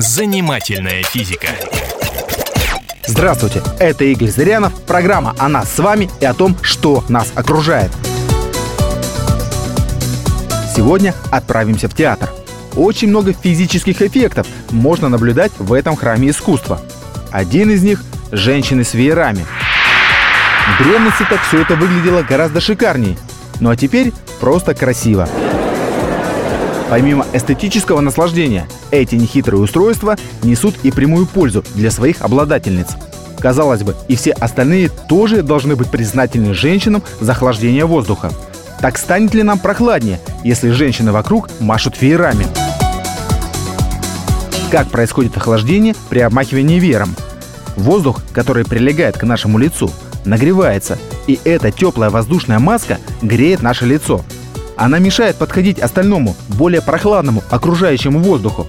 Занимательная физика. Здравствуйте, это Игорь Зырянов, программа о нас с вами и о том, что нас окружает. Сегодня отправимся в театр. Очень много физических эффектов можно наблюдать в этом храме искусства. Один из них – женщины с веерами. В древности так все это выглядело гораздо шикарнее. Ну а теперь просто красиво. Помимо эстетического наслаждения, эти нехитрые устройства несут и прямую пользу для своих обладательниц. Казалось бы, и все остальные тоже должны быть признательны женщинам за охлаждение воздуха. Так станет ли нам прохладнее, если женщины вокруг машут веерами? Как происходит охлаждение при обмахивании веером? Воздух, который прилегает к нашему лицу, нагревается, и эта теплая воздушная маска греет наше лицо – она мешает подходить остальному, более прохладному окружающему воздуху.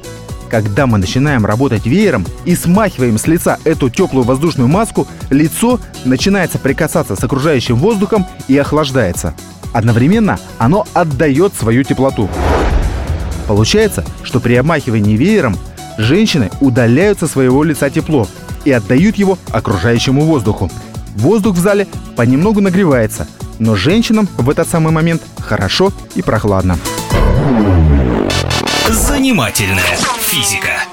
Когда мы начинаем работать веером и смахиваем с лица эту теплую воздушную маску, лицо начинает соприкасаться с окружающим воздухом и охлаждается. Одновременно оно отдает свою теплоту. Получается, что при обмахивании веером женщины удаляют со своего лица тепло и отдают его окружающему воздуху. Воздух в зале понемногу нагревается – но женщинам в этот самый момент хорошо и прохладно. Занимательная физика.